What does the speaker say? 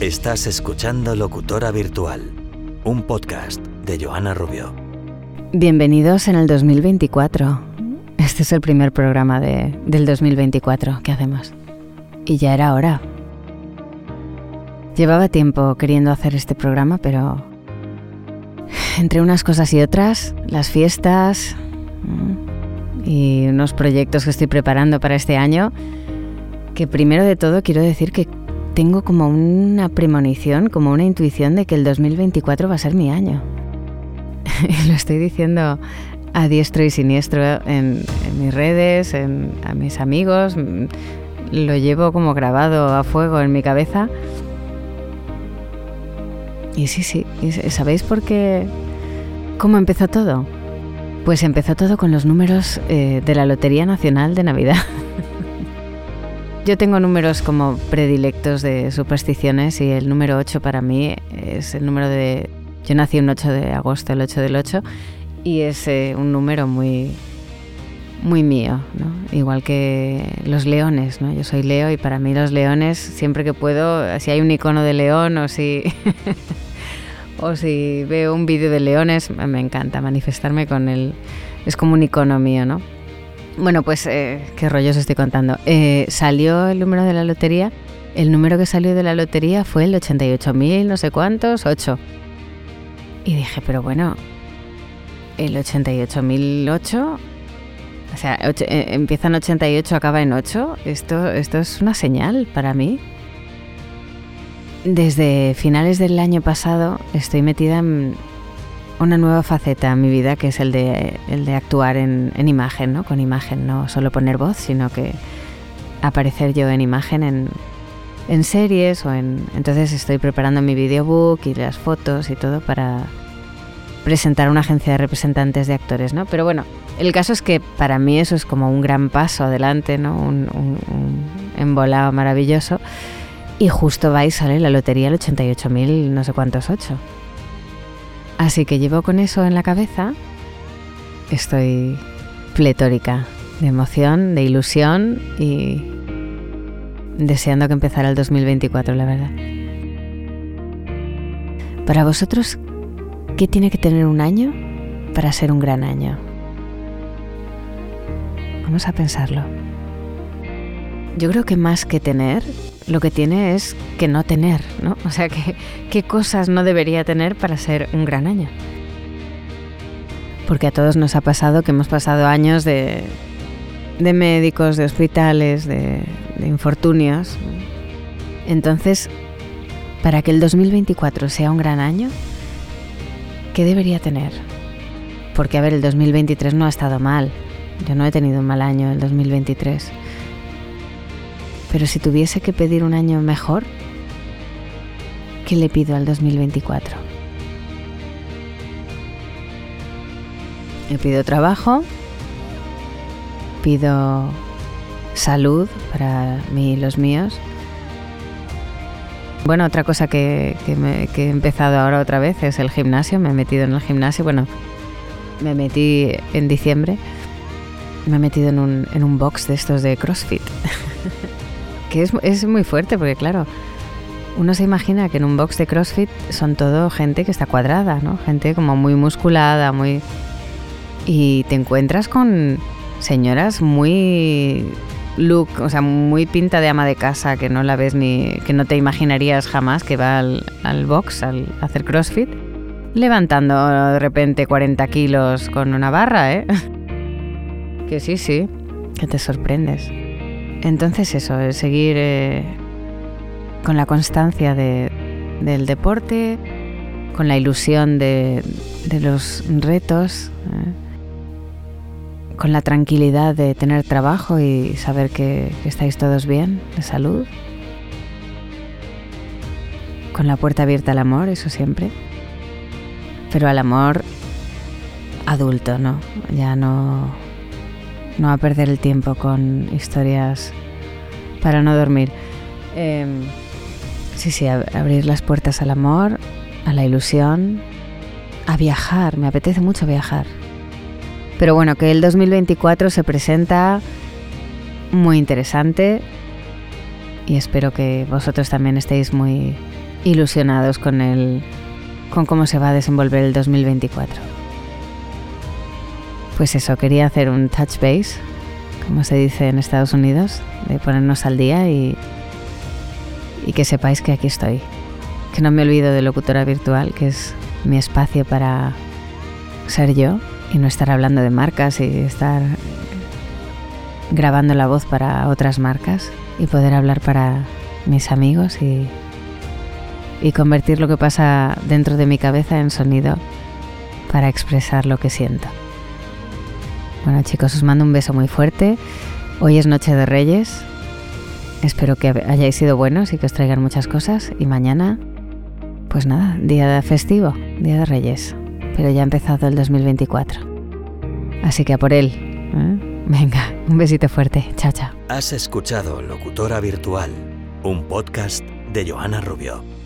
Estás escuchando Locutora Virtual, un podcast de Joana Rubio. Bienvenidos en el 2024. Este es el primer programa de, del 2024 que hacemos. Y ya era hora. Llevaba tiempo queriendo hacer este programa, pero entre unas cosas y otras, las fiestas y unos proyectos que estoy preparando para este año, que primero de todo quiero decir que tengo como una premonición, como una intuición de que el 2024 va a ser mi año. lo estoy diciendo a diestro y siniestro en, mis redes, a mis amigos. Lo llevo como grabado a fuego en mi cabeza. Y sí, sí, ¿sabéis por qué? ¿Cómo empezó todo? Pues empezó todo con los números eh, de la Lotería Nacional de Navidad. Yo tengo números como predilectos de supersticiones y el número 8 para mí es el número de... Yo nací un 8 de agosto, el 8 del 8, y es eh, un número muy, muy mío, ¿no? igual que los leones. ¿no? Yo soy Leo y para mí los leones, siempre que puedo, si hay un icono de león o si, o si veo un vídeo de leones, me encanta manifestarme con él. Es como un icono mío, ¿no? Bueno, pues eh, qué rollos estoy contando. Eh, salió el número de la lotería. El número que salió de la lotería fue el 88.000, no sé cuántos, 8. Y dije, pero bueno, el 88.008, o sea, eh, empieza en 88, acaba en 8. Esto, esto es una señal para mí. Desde finales del año pasado estoy metida en, una nueva faceta en mi vida que es el de, el de actuar en, imagen, ¿no? Con imagen, no solo poner voz, sino que aparecer yo en imagen en, en series o en... Entonces estoy preparando mi videobook y las fotos y todo para presentar una agencia de representantes de actores, ¿no? Pero bueno, el caso es que para mí eso es como un gran paso adelante, ¿no? Un, un, un embolado maravilloso. Y justo va y sale la lotería el 88.000 no sé cuántos ocho. Así que llevo con eso en la cabeza. Estoy pletórica de emoción, de ilusión y deseando que empezara el 2024, la verdad. Para vosotros, ¿qué tiene que tener un año para ser un gran año? Vamos a pensarlo. Yo creo que más que tener, lo que tiene es que no tener, ¿no? O sea, que, qué cosas no debería tener para ser un gran año. Porque a todos nos ha pasado que hemos pasado años de, de médicos, de hospitales, de, de infortunios. Entonces, para que el 2024 sea un gran año, ¿qué debería tener? Porque, a ver, el 2023 no ha estado mal. Yo no he tenido un mal año el 2023. Pero si tuviese que pedir un año mejor, ¿qué le pido al 2024? Le pido trabajo, pido salud para mí y los míos. Bueno, otra cosa que, he empezado ahora otra vez es el gimnasio. Me he metido en el gimnasio. Bueno, me metí en diciembre. Me he metido en un, en un box de estos de CrossFit. que es, muy fuerte porque claro, uno se imagina que en un box de CrossFit son todo gente que está cuadrada, ¿no? Gente como muy musculada, muy... Y te encuentras con señoras muy look, o sea, muy pinta de ama de casa, que no la ves ni, que no te imaginarías jamás que va al, al box, al hacer CrossFit, levantando de repente 40 kilos con una barra, ¿eh? Que sí, sí, que te sorprendes. Entonces eso, es seguir eh, con la constancia del deporte, con la ilusión de, los retos, eh, con la tranquilidad de tener trabajo y saber que, que estáis todos bien, de salud, con la puerta abierta al amor, eso siempre, pero al amor adulto, ¿no? Ya no no a perder el tiempo con historias para no dormir. Em, sí, sí, abrir las puertas al amor, a la ilusión, a viajar. Me apetece mucho viajar. Pero bueno, que el 2024 se presenta muy interesante y espero que vosotros también estéis muy ilusionados con el con cómo se va a desenvolver el 2024. Pues eso, quería hacer un touch base, como se dice en Estados Unidos, de ponernos al día y, que sepáis que aquí estoy. Que no me olvido de locutora virtual, que es mi espacio para ser yo y no estar hablando de marcas y estar grabando la voz para otras marcas y poder hablar para mis amigos y convertir lo que pasa dentro de mi cabeza en sonido para expresar lo que siento. Bueno chicos, os mando un beso muy fuerte. Hoy es Noche de Reyes. Espero que hayáis sido buenos y que os traigan muchas cosas. Y mañana, pues nada, día festivo, día de Reyes. Pero ya ha empezado el 2024. Así que a por él. ¿eh? Venga, un besito fuerte. Chao, chao. Has escuchado Locutora Virtual, un podcast de Joana Rubio.